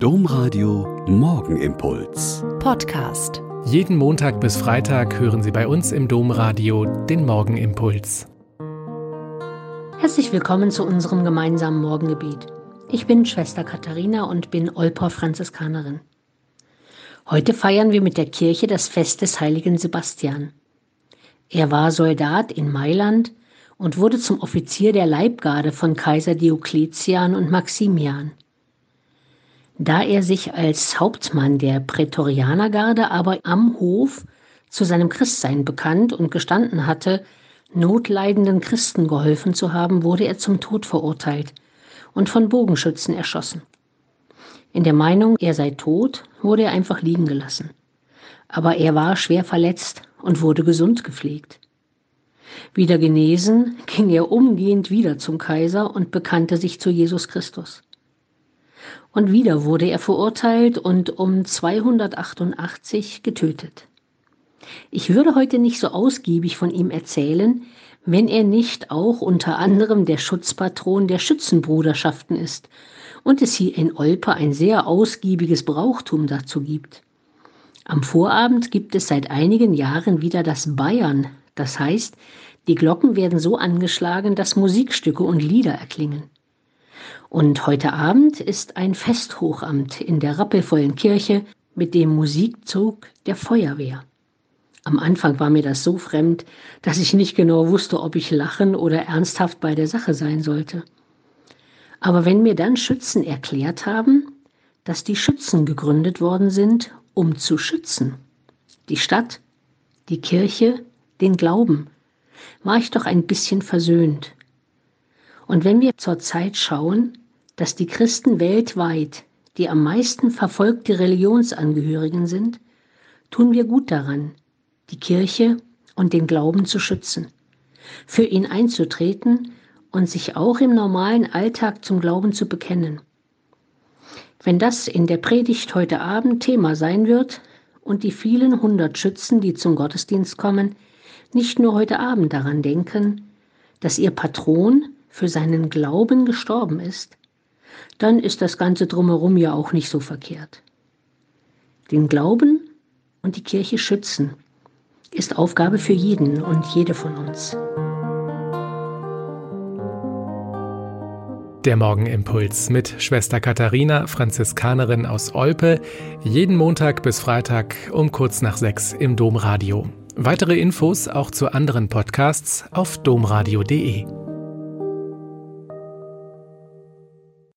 Domradio Morgenimpuls. Podcast. Jeden Montag bis Freitag hören Sie bei uns im Domradio den Morgenimpuls. Herzlich willkommen zu unserem gemeinsamen Morgengebet. Ich bin Schwester Katharina und bin Olper Franziskanerin. Heute feiern wir mit der Kirche das Fest des heiligen Sebastian. Er war Soldat in Mailand und wurde zum Offizier der Leibgarde von Kaiser Diokletian und Maximian. Da er sich als Hauptmann der Prätorianergarde aber am Hof zu seinem Christsein bekannt und gestanden hatte, notleidenden Christen geholfen zu haben, wurde er zum Tod verurteilt und von Bogenschützen erschossen. In der Meinung, er sei tot, wurde er einfach liegen gelassen. Aber er war schwer verletzt und wurde gesund gepflegt. Wieder genesen, ging er umgehend wieder zum Kaiser und bekannte sich zu Jesus Christus. Und wieder wurde er verurteilt und um 288 getötet. Ich würde heute nicht so ausgiebig von ihm erzählen, wenn er nicht auch unter anderem der Schutzpatron der Schützenbruderschaften ist und es hier in Olpe ein sehr ausgiebiges Brauchtum dazu gibt. Am Vorabend gibt es seit einigen Jahren wieder das Bayern, das heißt, die Glocken werden so angeschlagen, dass Musikstücke und Lieder erklingen. Und heute Abend ist ein Festhochamt in der rappelvollen Kirche mit dem Musikzug der Feuerwehr. Am Anfang war mir das so fremd, dass ich nicht genau wusste, ob ich lachen oder ernsthaft bei der Sache sein sollte. Aber wenn mir dann Schützen erklärt haben, dass die Schützen gegründet worden sind, um zu schützen, die Stadt, die Kirche, den Glauben, war ich doch ein bisschen versöhnt und wenn wir zur Zeit schauen, dass die Christen weltweit die am meisten verfolgte Religionsangehörigen sind, tun wir gut daran, die Kirche und den Glauben zu schützen, für ihn einzutreten und sich auch im normalen Alltag zum Glauben zu bekennen. Wenn das in der Predigt heute Abend Thema sein wird und die vielen hundert Schützen, die zum Gottesdienst kommen, nicht nur heute Abend daran denken, dass ihr Patron für seinen Glauben gestorben ist, dann ist das Ganze drumherum ja auch nicht so verkehrt. Den Glauben und die Kirche schützen ist Aufgabe für jeden und jede von uns. Der Morgenimpuls mit Schwester Katharina, Franziskanerin aus Olpe, jeden Montag bis Freitag um kurz nach sechs im Domradio. Weitere Infos auch zu anderen Podcasts auf domradio.de.